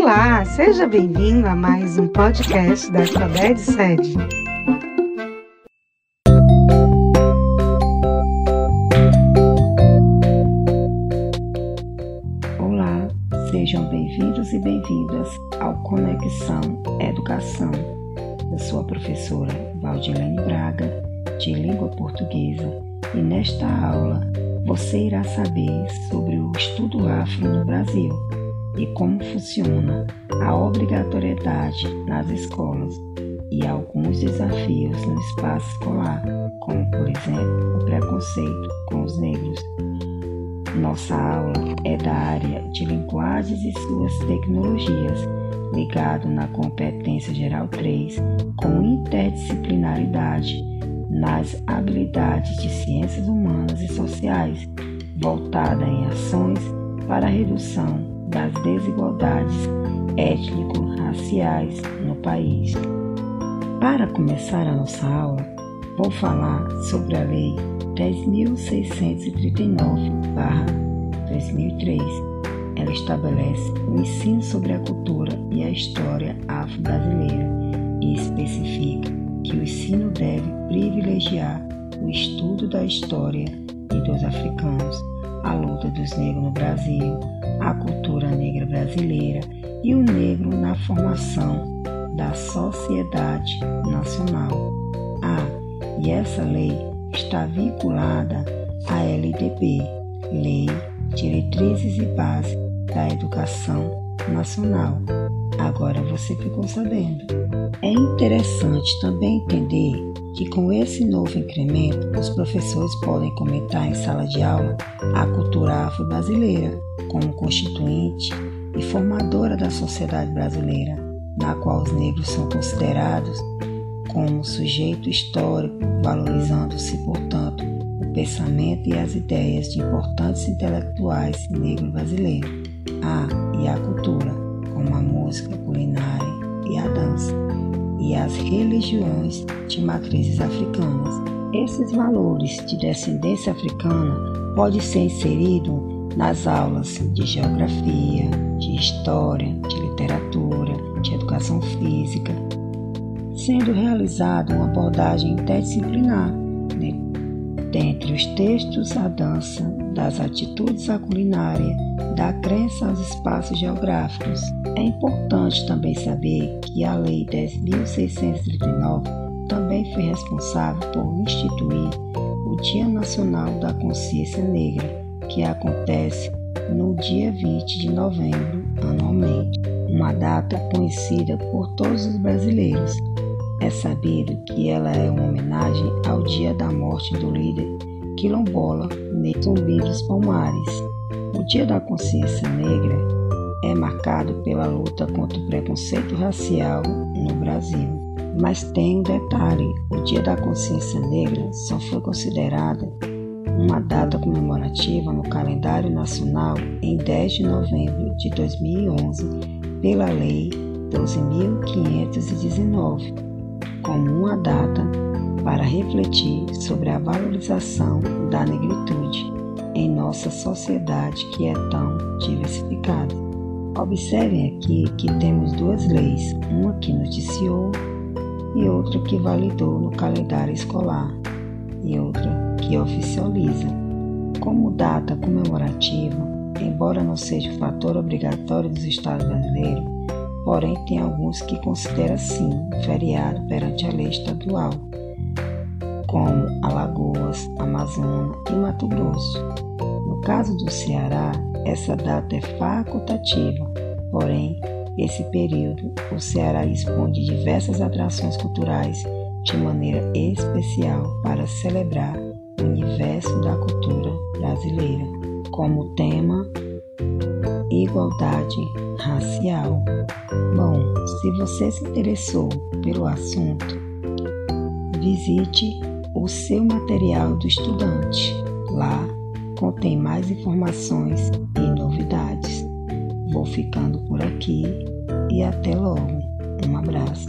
Olá, seja bem-vindo a mais um podcast da Sabed Sede. Olá, sejam bem-vindos e bem-vindas ao Conexão Educação, da sua professora Valdilene Braga, de língua portuguesa, e nesta aula você irá saber sobre o estudo afro no Brasil e como funciona a obrigatoriedade nas escolas e alguns desafios no espaço escolar, como por exemplo o preconceito com os negros. Nossa aula é da área de linguagens e suas tecnologias, ligado na competência geral 3, com interdisciplinaridade nas habilidades de ciências humanas e sociais, voltada em ações para a redução das desigualdades étnico-raciais no país. Para começar a nossa aula, vou falar sobre a Lei 10.639-2003. Ela estabelece o ensino sobre a cultura e a história afro-brasileira e especifica que o ensino deve privilegiar o estudo da história e dos africanos a luta dos negros no Brasil, a cultura negra brasileira e o negro na formação da sociedade nacional. Ah, e essa lei está vinculada à LDB, Lei Diretrizes e Bases da Educação Nacional. Agora você ficou sabendo. É interessante também entender que com esse novo incremento, os professores podem comentar em sala de aula a cultura afro-brasileira como constituinte e formadora da sociedade brasileira, na qual os negros são considerados como sujeito histórico, valorizando-se, portanto, o pensamento e as ideias de importantes intelectuais negros brasileiros. Ah, e a cultura, como a música, a culinária e a dança e as religiões de matrizes africanas. Esses valores de descendência africana podem ser inseridos nas aulas de geografia, de história, de literatura, de educação física, sendo realizada uma abordagem interdisciplinar dentre os textos, a dança, das atitudes à culinária, da crença aos espaços geográficos. É importante também saber que a Lei 10.639 também foi responsável por instituir o Dia Nacional da Consciência Negra, que acontece no dia 20 de novembro anualmente, uma data conhecida por todos os brasileiros. É sabido que ela é uma homenagem ao dia da morte do líder quilombola Nelson dos Palmares. O Dia da Consciência Negra é marcado pela luta contra o preconceito racial no Brasil. Mas tem um detalhe: o Dia da Consciência Negra só foi considerada uma data comemorativa no calendário nacional em 10 de novembro de 2011 pela Lei 12.519, como uma data para refletir sobre a valorização da negritude em nossa sociedade que é tão diversificada. Observem aqui que temos duas leis, uma que noticiou e outra que validou no calendário escolar e outra que oficializa. Como data comemorativa, embora não seja o fator obrigatório dos Estados brasileiros, porém tem alguns que consideram sim feriado perante a lei estadual como Alagoas, Amazonas e Mato Grosso. No caso do Ceará, essa data é facultativa, porém, esse período o Ceará de diversas atrações culturais de maneira especial para celebrar o universo da cultura brasileira, como tema igualdade racial. Bom, se você se interessou pelo assunto, visite o seu material do estudante. Lá contém mais informações e novidades. Vou ficando por aqui e até logo. Um abraço.